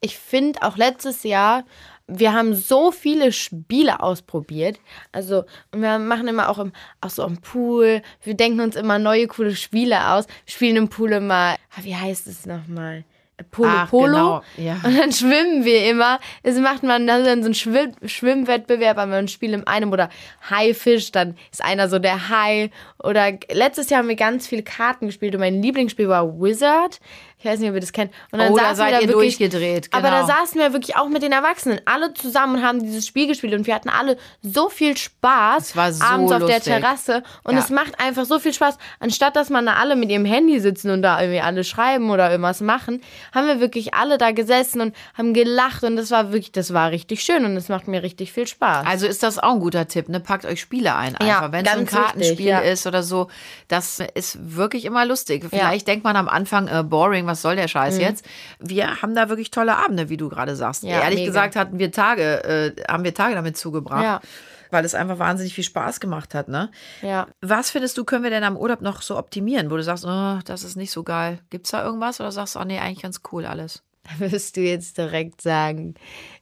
Speaker 2: Ich finde auch letztes Jahr, wir haben so viele Spiele ausprobiert. Also, wir machen immer auch, im, auch so am Pool. Wir denken uns immer neue, coole Spiele aus. Wir spielen im Pool immer, ah, wie heißt es nochmal? Polo
Speaker 1: Ach,
Speaker 2: Polo.
Speaker 1: genau, ja.
Speaker 2: Und dann schwimmen wir immer. Es macht man dann so einen Schwimm Schwimmwettbewerb, aber man spielt in einem oder Haifisch, dann ist einer so der Hai. Oder letztes Jahr haben wir ganz viele Karten gespielt und mein Lieblingsspiel war Wizard. Ich weiß nicht, ob ihr das kennt. Und dann
Speaker 1: Oh, da
Speaker 2: saßen
Speaker 1: seid
Speaker 2: wir da
Speaker 1: ihr
Speaker 2: wirklich,
Speaker 1: durchgedreht,
Speaker 2: Aber da
Speaker 1: genau.
Speaker 2: saßen wir wirklich auch mit den Erwachsenen, alle zusammen und haben dieses Spiel gespielt und wir hatten alle so viel Spaß
Speaker 1: so
Speaker 2: abends auf der
Speaker 1: lustig.
Speaker 2: Terrasse und
Speaker 1: Ja.
Speaker 2: es macht einfach so viel Spaß. Anstatt dass man da alle mit ihrem Handy sitzen und da irgendwie alle schreiben oder irgendwas machen, haben wir wirklich alle da gesessen und haben gelacht und das war wirklich, das war richtig schön und es macht mir richtig viel Spaß.
Speaker 1: Also ist das auch ein guter Tipp, ne? Packt euch Spiele ein einfach.
Speaker 2: Ja,
Speaker 1: Wenn es ein Kartenspiel
Speaker 2: ja.
Speaker 1: ist oder so, das ist wirklich immer lustig. Vielleicht denkt man am Anfang, äh, boring, was soll der Scheiß jetzt? Wir haben da wirklich tolle Abende, wie du gerade sagst.
Speaker 2: Mhm. Ja,
Speaker 1: Ehrlich
Speaker 2: mega.
Speaker 1: gesagt hatten wir Tage, äh, haben wir Tage damit zugebracht.
Speaker 2: Ja.
Speaker 1: Weil es einfach wahnsinnig viel Spaß gemacht hat, ne?
Speaker 2: ja.
Speaker 1: Was findest du, können wir denn am Urlaub noch so optimieren, wo du sagst, oh, das ist nicht so geil? Gibt's da irgendwas oder sagst du, oh nee, eigentlich ganz cool alles?
Speaker 2: Da wirst du jetzt direkt sagen,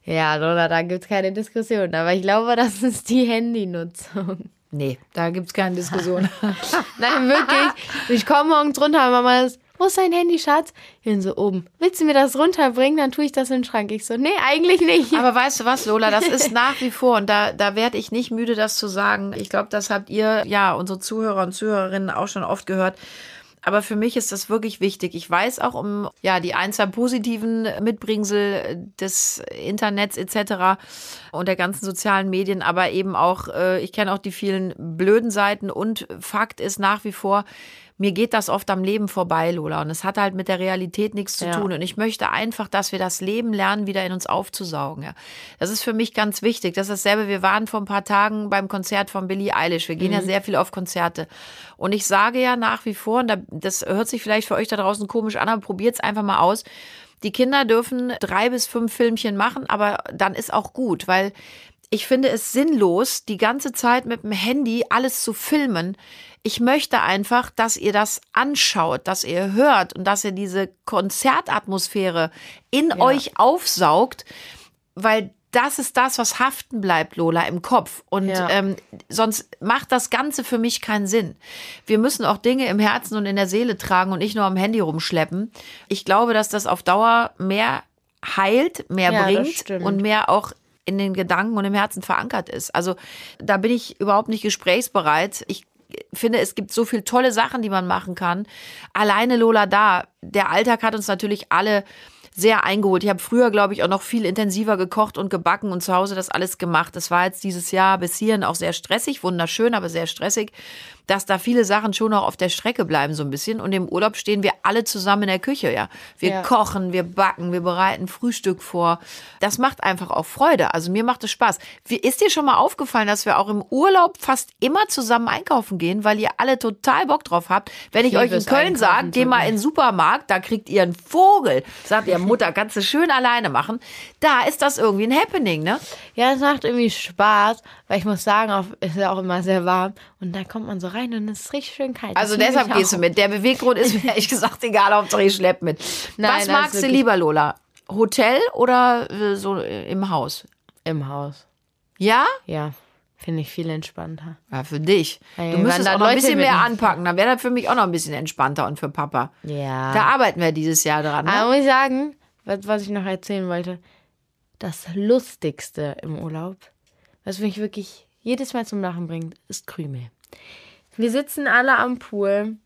Speaker 2: ja, Lola, da gibt es keine Diskussion. Aber ich glaube, das ist die Handynutzung.
Speaker 1: Nee, da gibt es keine Diskussion. *laughs*
Speaker 2: Nein, wirklich. Ich komme morgens runter und Mama ist, wo ist dein Handy, Schatz? Hier so oben. Willst du mir das runterbringen? Dann tue ich das in den Schrank. Ich so, nee, eigentlich nicht.
Speaker 1: Aber weißt du was, Lola, das ist nach wie vor, und da, da werde ich nicht müde, das zu sagen. Ich glaube, das habt ihr, ja, unsere Zuhörer und Zuhörerinnen auch schon oft gehört. Aber für mich ist das wirklich wichtig. Ich weiß auch um ja die ein, zwei positiven Mitbringsel des Internets etc. und der ganzen sozialen Medien, aber eben auch, äh, ich kenne auch die vielen blöden Seiten und Fakt ist nach wie vor, mir geht das oft am Leben vorbei, Lola. Und es hat halt mit der Realität nichts zu
Speaker 2: Ja.
Speaker 1: tun. Und ich möchte einfach, dass wir das Leben lernen, wieder in uns aufzusaugen. Ja. Das ist für mich ganz wichtig. Das ist dasselbe. Wir waren vor ein paar Tagen beim Konzert von Billie Eilish. Wir gehen ja sehr viel auf Konzerte. Und ich sage ja nach wie vor, und da- das hört sich vielleicht für euch da draußen komisch an, aber probiert's einfach mal aus. Die Kinder dürfen drei bis fünf Filmchen machen, aber dann ist auch gut, weil ich finde es sinnlos, die ganze Zeit mit dem Handy alles zu filmen. Ich möchte einfach, dass ihr das anschaut, dass ihr hört und dass ihr diese Konzertatmosphäre in euch aufsaugt, weil das ist das, was haften bleibt, Lola, im Kopf. Und
Speaker 2: Ja.
Speaker 1: ähm, sonst macht das Ganze für mich keinen Sinn. Wir müssen auch Dinge im Herzen und in der Seele tragen und nicht nur am Handy rumschleppen. Ich glaube, dass das auf Dauer mehr heilt, mehr
Speaker 2: Ja,
Speaker 1: bringt und mehr auch in den Gedanken und im Herzen verankert ist. Also da bin ich überhaupt nicht gesprächsbereit. Ich finde, es gibt so viele tolle Sachen, die man machen kann. Alleine Lola da, der Alltag hat uns natürlich alle sehr eingeholt. Ich habe früher, glaube ich, auch noch viel intensiver gekocht und gebacken und zu Hause das alles gemacht. Das war jetzt dieses Jahr bis hierhin auch sehr stressig, wunderschön, aber sehr stressig, dass da viele Sachen schon noch auf der Strecke bleiben so ein bisschen. Und im Urlaub stehen wir alle zusammen in der Küche, ja. Wir
Speaker 2: Ja.
Speaker 1: kochen, wir backen, wir bereiten Frühstück vor. Das macht einfach auch Freude. Also mir macht es Spaß. Wie ist dir schon mal aufgefallen, dass wir auch im Urlaub fast immer zusammen einkaufen gehen, weil ihr alle total Bock drauf habt? Wenn ich
Speaker 2: liebe
Speaker 1: euch in Köln sage, geh mal in den Supermarkt, da kriegt ihr einen Vogel. Sagt ihr *laughs* Mutter, kannst du schön alleine machen. Da ist das irgendwie ein Happening, ne?
Speaker 2: Ja, es macht irgendwie Spaß, weil ich muss sagen, auf, es ist ja auch immer sehr warm. Und da kommt man so rein und es ist richtig schön kalt.
Speaker 1: Also deshalb gehst du mit. Der Beweggrund ist mir *laughs* ehrlich gesagt egal, Hauptsache ich schlepp mit.
Speaker 2: Nein,
Speaker 1: Was magst du lieber, Lola? Hotel oder äh, so äh, im Haus?
Speaker 2: Im Haus.
Speaker 1: Ja?
Speaker 2: Ja, finde ich viel entspannter.
Speaker 1: Ja, für dich.
Speaker 2: Ey,
Speaker 1: Du müsstest
Speaker 2: da
Speaker 1: auch noch ein bisschen mehr anpacken. Dann wäre das für mich auch noch ein bisschen entspannter und für Papa.
Speaker 2: Ja.
Speaker 1: Da arbeiten wir dieses Jahr dran. Ne?
Speaker 2: Aber muss ich sagen, was, was ich noch erzählen wollte, das Lustigste im Urlaub, was mich wirklich jedes Mal zum Lachen bringt, ist Krümel. Wir sitzen alle am Pool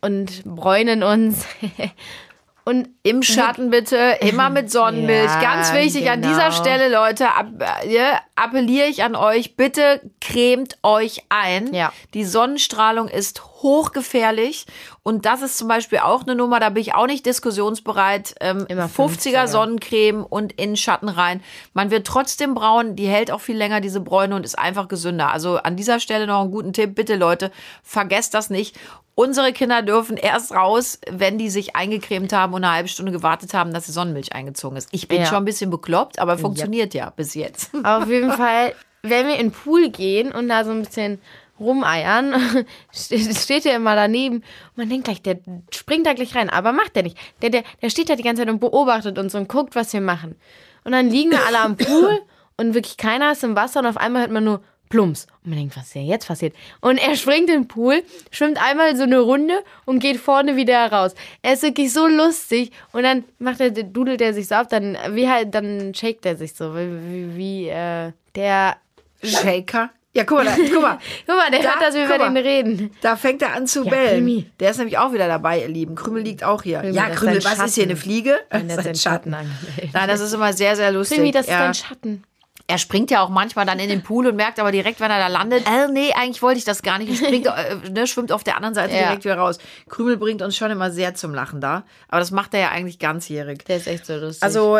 Speaker 2: und bräunen uns. *laughs* und
Speaker 1: Im Schatten bitte, immer mit Sonnenmilch. *laughs*
Speaker 2: Ja,
Speaker 1: Ganz wichtig, an
Speaker 2: genau.
Speaker 1: dieser Stelle, Leute, äh, appelliere ich an euch, bitte cremt euch ein.
Speaker 2: Ja.
Speaker 1: Die Sonnenstrahlung ist hochgefährlich. Und das ist zum Beispiel auch eine Nummer, da bin ich auch nicht diskussionsbereit. Ähm,
Speaker 2: Immer
Speaker 1: 50er
Speaker 2: 50er.
Speaker 1: Sonnencreme und in den Schatten rein. Man wird trotzdem braun, die hält auch viel länger, diese Bräune, und ist einfach gesünder. Also an dieser Stelle noch einen guten Tipp. Bitte, Leute, vergesst das nicht. Unsere Kinder dürfen erst raus, wenn die sich eingecremt haben und eine halbe Stunde gewartet haben, dass die Sonnenmilch eingezogen ist. Ich bin
Speaker 2: Ja.
Speaker 1: schon ein bisschen bekloppt, aber funktioniert ja bis jetzt. *laughs*
Speaker 2: auf jeden Fall, wenn wir in den Pool gehen und da so ein bisschen rumeiern, *laughs* steht der immer daneben und man denkt gleich, der springt da gleich rein, aber macht der nicht. Der, der, der steht da die ganze Zeit und beobachtet uns und guckt, was wir machen. Und dann liegen wir alle am Pool *coughs* und wirklich keiner ist im Wasser und auf einmal hört man nur Plumps. Und man denkt, was ist denn jetzt passiert? Und er springt in den Pool, schwimmt einmal so eine Runde und geht vorne wieder heraus. Er ist wirklich so lustig und dann macht er, dudelt er sich so ab, dann, wie halt, dann shakt er sich so, wie, wie, wie äh, der
Speaker 1: Shaker? Ja, guck mal, da, guck mal. *laughs*
Speaker 2: Guck mal, der
Speaker 1: Da,
Speaker 2: hört, dass wir über den reden.
Speaker 1: Da fängt er an zu
Speaker 2: Ja,
Speaker 1: bellen.
Speaker 2: Krümi.
Speaker 1: Der ist nämlich auch wieder dabei, ihr Lieben. Krümel liegt auch hier.
Speaker 2: Krümel,
Speaker 1: ja, Krümel, was ist hier,
Speaker 2: Schatten.
Speaker 1: eine Fliege?
Speaker 2: Nein, das *laughs* ist
Speaker 1: ein
Speaker 2: dein
Speaker 1: Schatten.
Speaker 2: Schatten.
Speaker 1: Nein, das ist immer sehr, sehr lustig.
Speaker 2: Krimi, das ist dein Schatten.
Speaker 1: Er springt ja auch manchmal dann in den Pool und merkt aber direkt, wenn er da landet, äh, nee, eigentlich wollte ich das gar nicht. Springt, *laughs* äh, ne, schwimmt auf der anderen Seite
Speaker 2: Ja.
Speaker 1: direkt wieder raus. Krümel bringt uns schon immer sehr zum Lachen da. Aber das macht er ja eigentlich ganzjährig.
Speaker 2: Der ist echt so lustig.
Speaker 1: Also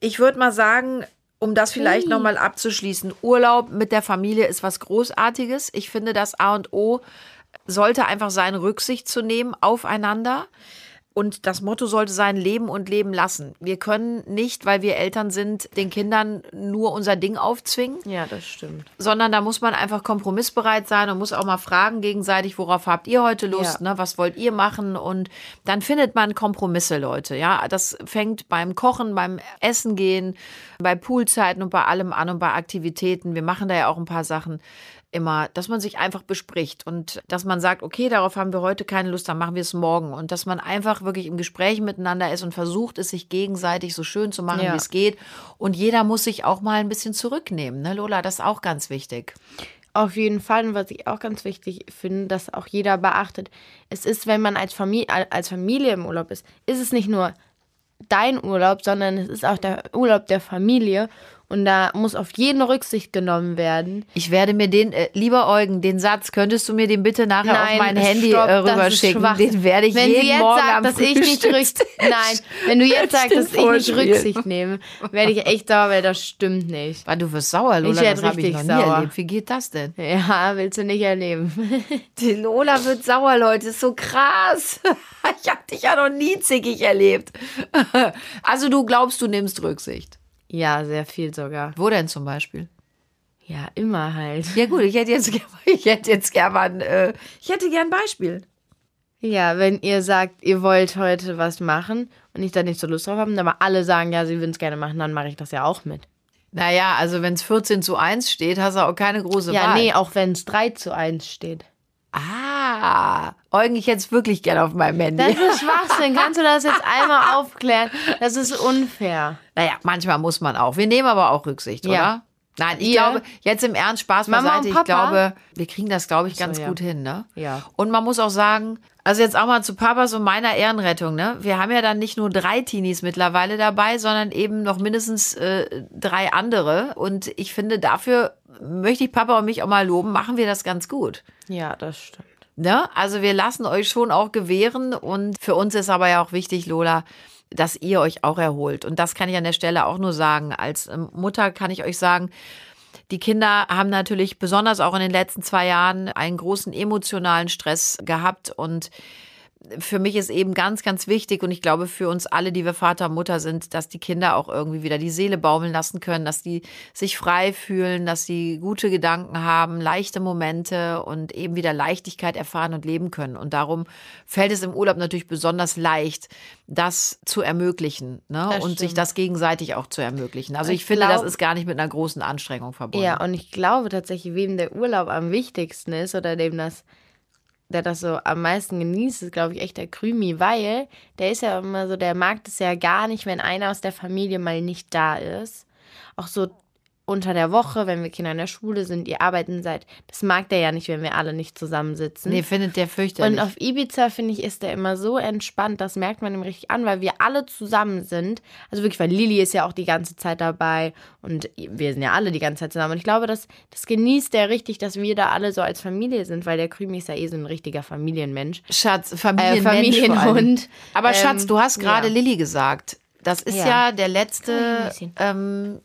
Speaker 1: ich würde mal sagen, um das vielleicht
Speaker 2: Ui.
Speaker 1: nochmal abzuschließen, Urlaub mit der Familie ist was Großartiges. Ich finde, das A und O sollte einfach sein, Rücksicht zu nehmen aufeinander. Und das Motto sollte sein, leben und leben lassen. Wir können nicht, weil wir Eltern sind, den Kindern nur unser Ding aufzwingen
Speaker 2: ja, das stimmt.
Speaker 1: sondern da muss man einfach kompromissbereit sein und muss auch mal fragen gegenseitig, worauf habt ihr heute Lust,
Speaker 2: Ja.
Speaker 1: ne? was wollt ihr machen und dann findet man Kompromisse, Leute, ja, das fängt beim Kochen, beim Essen gehen, bei Poolzeiten und bei allem an und bei Aktivitäten, wir machen da ja auch ein paar Sachen. Immer, dass man sich einfach bespricht und dass man sagt, okay, darauf haben wir heute keine Lust, dann machen wir es morgen. Und dass man einfach wirklich im Gespräch miteinander ist und versucht, es sich gegenseitig so schön zu machen,
Speaker 2: Ja.
Speaker 1: wie es geht. Und jeder muss sich auch mal ein bisschen zurücknehmen, ne, Lola? Das ist auch ganz wichtig.
Speaker 2: Auf jeden Fall. Und was ich auch ganz wichtig finde, dass auch jeder beachtet, es ist, wenn man als Familie, als Familie im Urlaub ist, ist es nicht nur dein Urlaub, sondern es ist auch der Urlaub der Familie. Und da muss auf jeden Rücksicht genommen werden.
Speaker 1: Ich werde mir den, äh, lieber Eugen, den Satz, könntest du mir den bitte nachher auf mein Handy
Speaker 2: stopp,
Speaker 1: äh,
Speaker 2: das ist
Speaker 1: rüberschicken? Den werde ich
Speaker 2: wenn
Speaker 1: jeden
Speaker 2: sie jetzt
Speaker 1: Morgen
Speaker 2: sagt,
Speaker 1: am
Speaker 2: dass ich nicht Rücksicht, *laughs* nein, wenn du jetzt sagst, dass ich nicht. Rücksicht nehme, werde ich echt sauer, weil das stimmt nicht.
Speaker 1: Weil du wirst sauer, Lola, das ich
Speaker 2: richtig
Speaker 1: noch nie
Speaker 2: sauer.
Speaker 1: erlebt. Wie geht das denn?
Speaker 2: Ja, willst du nicht erleben. *laughs*
Speaker 1: Die Lola wird sauer, Leute. Ist so krass. *laughs* Ich habe dich ja noch nie zickig erlebt. Also du glaubst, du nimmst Rücksicht.
Speaker 2: Ja, sehr viel sogar.
Speaker 1: Wo denn zum Beispiel?
Speaker 2: Ja, immer halt.
Speaker 1: Ja gut, ich hätte jetzt, gern- *laughs* ich hätte jetzt gerne mal ein, äh, ich hätte gern ein Beispiel.
Speaker 2: Ja, wenn ihr sagt, ihr wollt heute was machen und ich da nicht so Lust drauf habe, aber alle sagen, ja, sie würden es gerne machen, dann mache ich das ja auch mit.
Speaker 1: Naja, also wenn es 14 zu 1 steht, hast du auch keine große
Speaker 2: Ja,
Speaker 1: Wahl.
Speaker 2: nee, auch wenn es 3 zu 1 steht.
Speaker 1: Ah, Eugen, ich es wirklich gerne auf meinem Handy.
Speaker 2: Das ist Schwachsinn. Kannst du das jetzt einmal *laughs* aufklären? Das ist unfair.
Speaker 1: Naja, manchmal muss man auch. Wir nehmen aber auch Rücksicht,
Speaker 2: Ja.
Speaker 1: oder? Nein, ich
Speaker 2: Ihr?
Speaker 1: glaube, jetzt im Ernst, Spaß
Speaker 2: Mama
Speaker 1: beiseite, ich glaube, wir kriegen das, glaube ich, ganz
Speaker 2: ja.
Speaker 1: gut hin, ne?
Speaker 2: Ja.
Speaker 1: Und man muss auch sagen, also jetzt auch mal zu Papas und meiner Ehrenrettung, ne? Wir haben ja dann nicht nur drei Teenies mittlerweile dabei, sondern eben noch mindestens äh, drei andere. Und ich finde, dafür möchte ich Papa und mich auch mal loben, machen wir das ganz gut.
Speaker 2: Ja, das stimmt.
Speaker 1: Ne? Also wir lassen euch schon auch gewähren und für uns ist aber ja auch wichtig, Lola, dass ihr euch auch erholt. Und das kann ich an der Stelle auch nur sagen. Als ähm, Mutter kann ich euch sagen, die Kinder haben natürlich besonders auch in den letzten zwei Jahren einen großen emotionalen Stress gehabt und für mich ist eben ganz, ganz wichtig und ich glaube für uns alle, die wir Vater und Mutter sind, dass die Kinder auch irgendwie wieder die Seele baumeln lassen können, dass die sich frei fühlen, dass sie gute Gedanken haben, leichte Momente und eben wieder Leichtigkeit erfahren und leben können. Und darum fällt es im Urlaub natürlich besonders leicht, das zu ermöglichen ne?
Speaker 2: Das
Speaker 1: und sich
Speaker 2: stimmt.
Speaker 1: das gegenseitig auch zu ermöglichen. Also ich,
Speaker 2: Ich
Speaker 1: finde, das
Speaker 2: glaub-
Speaker 1: ist gar nicht mit einer großen Anstrengung verbunden.
Speaker 2: Ja, und ich glaube tatsächlich, wem der Urlaub am wichtigsten ist oder dem das, der das so am meisten genießt, ist, glaube ich, echt der Krümi, weil der ist ja immer so, der mag das ja gar nicht, wenn einer aus der Familie mal nicht da ist. Auch so unter der Woche, wenn wir Kinder in der Schule sind, ihr arbeiten seid, das mag der ja nicht, wenn wir alle nicht zusammensitzen.
Speaker 1: Nee, findet der fürchterlich.
Speaker 2: Und auf Ibiza, finde ich, ist der immer so entspannt, das merkt man ihm richtig an, weil wir alle zusammen sind. Also wirklich, weil Lili ist ja auch die ganze Zeit dabei und wir sind ja alle die ganze Zeit zusammen. Und ich glaube, das, das genießt der richtig, dass wir da alle so als Familie sind, weil der Krümi ist ja eh so ein richtiger Familienmensch.
Speaker 1: Schatz, Familienmensch
Speaker 2: Äh,
Speaker 1: vor allem.
Speaker 2: Familienhund.
Speaker 1: Aber
Speaker 2: Ähm,
Speaker 1: Schatz, du hast gerade
Speaker 2: ja.
Speaker 1: Lilly gesagt. Das ist ja,
Speaker 2: Ja.
Speaker 1: der letzte, ähm,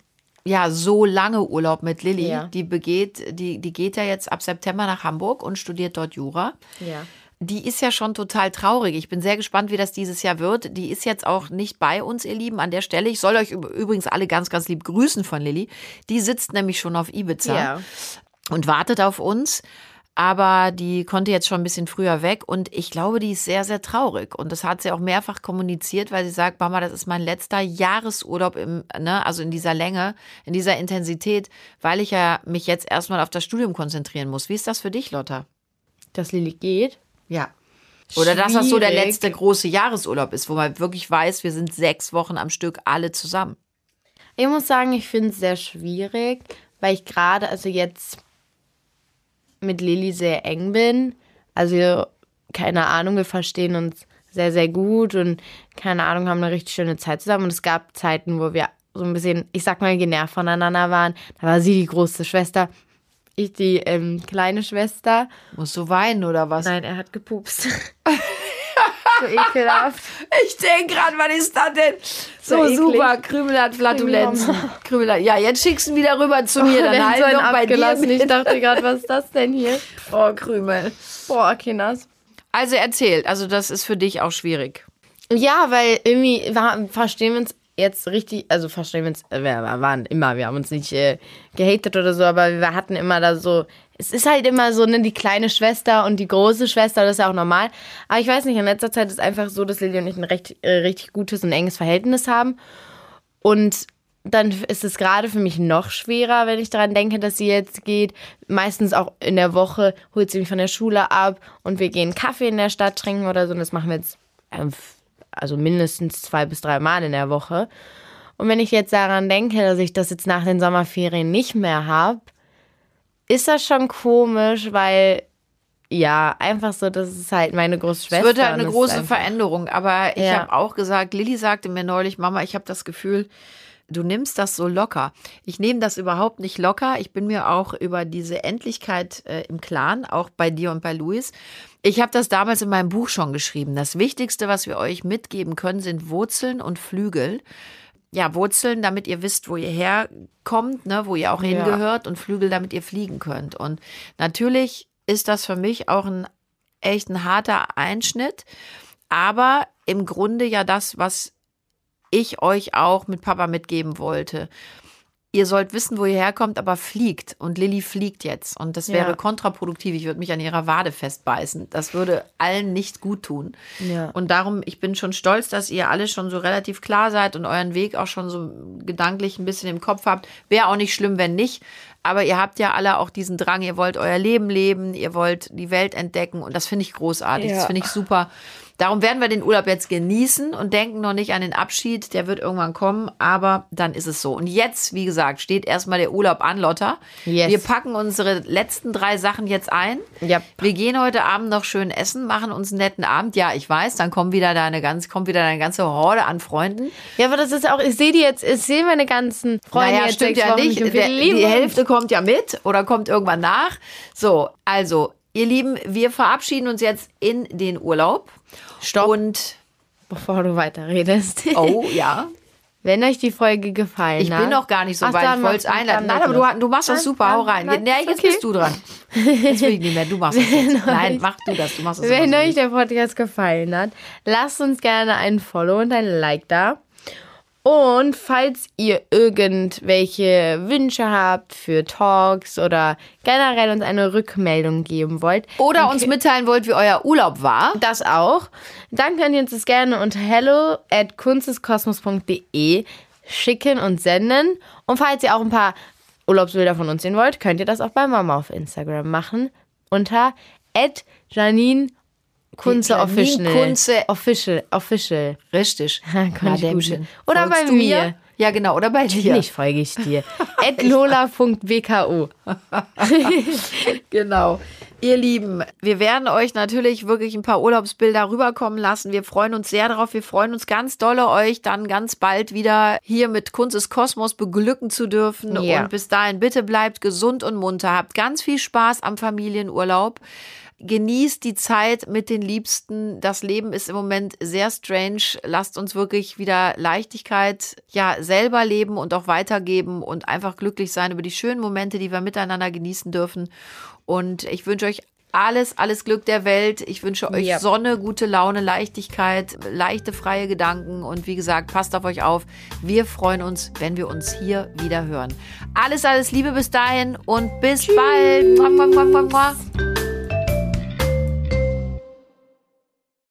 Speaker 1: ja, so lange Urlaub mit Lilly.
Speaker 2: Ja.
Speaker 1: Die begeht, die, die geht ja jetzt ab September nach Hamburg und studiert dort Jura.
Speaker 2: Ja.
Speaker 1: Die ist ja schon total traurig. Ich bin sehr gespannt, wie das dieses Jahr wird. Die ist jetzt auch nicht bei uns, ihr Lieben, an der Stelle. Ich soll euch üb- übrigens alle ganz, ganz lieb grüßen von Lilly. Die sitzt nämlich schon auf Ibiza
Speaker 2: Ja.
Speaker 1: und wartet auf uns. Aber die konnte jetzt schon ein bisschen früher weg und ich glaube, die ist sehr, sehr traurig. Und das hat sie auch mehrfach kommuniziert, weil sie sagt, Mama, das ist mein letzter Jahresurlaub im, ne, also in dieser Länge, in dieser Intensität, weil ich ja mich jetzt erstmal auf das Studium konzentrieren muss. Wie ist das für dich, Lotta?
Speaker 2: Dass Lili geht.
Speaker 1: Ja. Oder dass das so der
Speaker 2: Schwierig.
Speaker 1: letzte große Jahresurlaub ist, wo man wirklich weiß, wir sind sechs Wochen am Stück alle zusammen.
Speaker 2: Ich muss sagen, ich finde es sehr schwierig, weil ich gerade, also jetzt mit Lilly sehr eng bin. Also, keine Ahnung, wir verstehen uns sehr, sehr gut und keine Ahnung, haben eine richtig schöne Zeit zusammen. Und es gab Zeiten, wo wir so ein bisschen, ich sag mal, genervt voneinander waren. Da war sie die große Schwester, ich die ähm, kleine Schwester.
Speaker 1: Musst du weinen oder was?
Speaker 2: Nein, er hat gepupst. *laughs* so ekelhaft. *laughs*
Speaker 1: Ich denke gerade, was ist das denn? So,
Speaker 2: So
Speaker 1: super, Krümel hat Flatulenzen. Krümel hat, ja, jetzt schickst du ihn wieder rüber zu mir, dann
Speaker 2: Der hat
Speaker 1: halt doch bei dir
Speaker 2: abgelassen. Ich
Speaker 1: mit.
Speaker 2: dachte gerade, was ist das denn hier? *laughs*
Speaker 1: Oh, Krümel.
Speaker 2: Boah, Kinders.
Speaker 1: Also erzählt, also das ist für dich auch schwierig.
Speaker 2: Ja, weil irgendwie war, verstehen wir uns jetzt richtig, also verstehen wir uns, äh, wir waren immer, wir haben uns nicht äh, gehatet oder so, aber wir hatten immer da so, es ist halt immer so, ne, die kleine Schwester und die große Schwester, das ist ja auch normal. Aber ich weiß nicht, in letzter Zeit ist es einfach so, dass Lilly und ich ein recht, äh, richtig gutes und enges Verhältnis haben. Und dann ist es gerade für mich noch schwerer, wenn ich daran denke, dass sie jetzt geht. Meistens auch in der Woche holt sie mich von der Schule ab und wir gehen Kaffee in der Stadt trinken oder so. Und das machen wir jetzt ähm, also mindestens zwei bis drei Mal in der Woche. Und wenn ich jetzt daran denke, dass ich das jetzt nach den Sommerferien nicht mehr habe, ist das schon komisch, weil ja, einfach so, das ist halt meine große Schwester.
Speaker 1: Es wird halt eine große Veränderung, aber ich ja. habe auch gesagt, Lilly sagte mir neulich, Mama, ich habe das Gefühl, du nimmst das so locker. Ich nehme das überhaupt nicht locker. Ich bin mir auch über diese Endlichkeit äh, im Klaren, auch bei dir und bei Luis. Ich habe das damals in meinem Buch schon geschrieben. Das Wichtigste, was wir euch mitgeben können, sind Wurzeln und Flügel. Ja, Wurzeln, damit ihr wisst, wo ihr herkommt, ne, wo ihr auch ja. hingehört und Flügel, damit ihr fliegen könnt. Und natürlich ist das für mich auch ein echt ein harter Einschnitt, aber im Grunde ja das, was ich euch auch mit Papa mitgeben wollte. Ihr sollt wissen, wo ihr herkommt, aber fliegt. Und Lilly fliegt jetzt. Und das wäre ja. kontraproduktiv. Ich würde mich an ihrer Wade festbeißen. Das würde allen nicht gut tun. Ja. Und darum, ich bin schon stolz, dass ihr alle schon so relativ klar seid und euren Weg auch schon so gedanklich ein bisschen im Kopf habt. Wäre auch nicht schlimm, wenn nicht. Aber ihr habt ja alle auch diesen Drang, ihr wollt euer Leben leben, ihr wollt die Welt entdecken. Und das finde ich großartig. Ja. Das finde ich super. Darum werden wir den Urlaub jetzt genießen und denken noch nicht an den Abschied. Der wird irgendwann kommen, aber dann ist es so. Und jetzt, wie gesagt, steht erstmal der Urlaub an, Lotta. Yes. Wir packen unsere letzten drei Sachen jetzt ein. Yep. Wir gehen heute Abend noch schön essen, machen uns einen netten Abend. Ja, ich weiß, dann kommen wieder deine ganz, kommt wieder deine ganze Horde an Freunden.
Speaker 2: Ja, aber das ist auch, ich sehe die jetzt, ich sehe meine ganzen Freunde naja, jetzt
Speaker 1: stimmt ja nicht. Der, die Hälfte kommt ja mit oder kommt irgendwann nach. So, also Ihr Lieben, wir verabschieden uns jetzt in den Urlaub.
Speaker 2: Stopp. Und bevor du weiterredest.
Speaker 1: Oh, *laughs* ja.
Speaker 2: Wenn euch die Folge gefallen
Speaker 1: ich hat. Ich bin noch gar nicht so Ach, weit. Ich wollte es einladen. Nein, aber du, du machst das super. Hau rein. Nein, ja, jetzt okay. bist du dran. Jetzt will ich nicht mehr. Du machst das jetzt. *laughs* Nein, mach du das. Du machst das
Speaker 2: Wenn euch der Podcast gefallen hat, lasst uns gerne ein Follow und ein Like da. Und falls ihr irgendwelche Wünsche habt für Talks oder generell uns eine Rückmeldung geben wollt.
Speaker 1: Oder uns mitteilen wollt, wie euer Urlaub war.
Speaker 2: Das auch. Dann könnt ihr uns das gerne unter hello at kunsteskosmos.de schicken und senden. Und falls ihr auch ein paar Urlaubsbilder von uns sehen wollt, könnt ihr das auch bei Mama auf Instagram machen. Unter at Janine Kunze Official.
Speaker 1: Kunze
Speaker 2: Official. Official.
Speaker 1: Richtig. *laughs*
Speaker 2: Oder bei mir.
Speaker 1: Ja, genau, oder bei dir.
Speaker 2: Nicht folge ich dir. *laughs* lola.bku. *laughs*
Speaker 1: genau. Ihr Lieben, wir werden euch natürlich wirklich ein paar Urlaubsbilder rüberkommen lassen. Wir freuen uns sehr darauf. Wir freuen uns ganz dolle, euch dann ganz bald wieder hier mit Kunst des Kosmos beglücken zu dürfen. Ja. Und bis dahin, bitte bleibt gesund und munter. Habt ganz viel Spaß am Familienurlaub genießt die Zeit mit den Liebsten. Das Leben ist im Moment sehr strange. Lasst uns wirklich wieder Leichtigkeit ja selber leben und auch weitergeben und einfach glücklich sein über die schönen Momente, die wir miteinander genießen dürfen. Und ich wünsche euch alles, alles Glück der Welt. Ich wünsche euch ja. Sonne, gute Laune, Leichtigkeit, leichte, freie Gedanken. Und wie gesagt, passt auf euch auf. Wir freuen uns, wenn wir uns hier wieder hören. Alles, alles Liebe bis dahin und bis Tschüss. bald. Mua, mua, mua,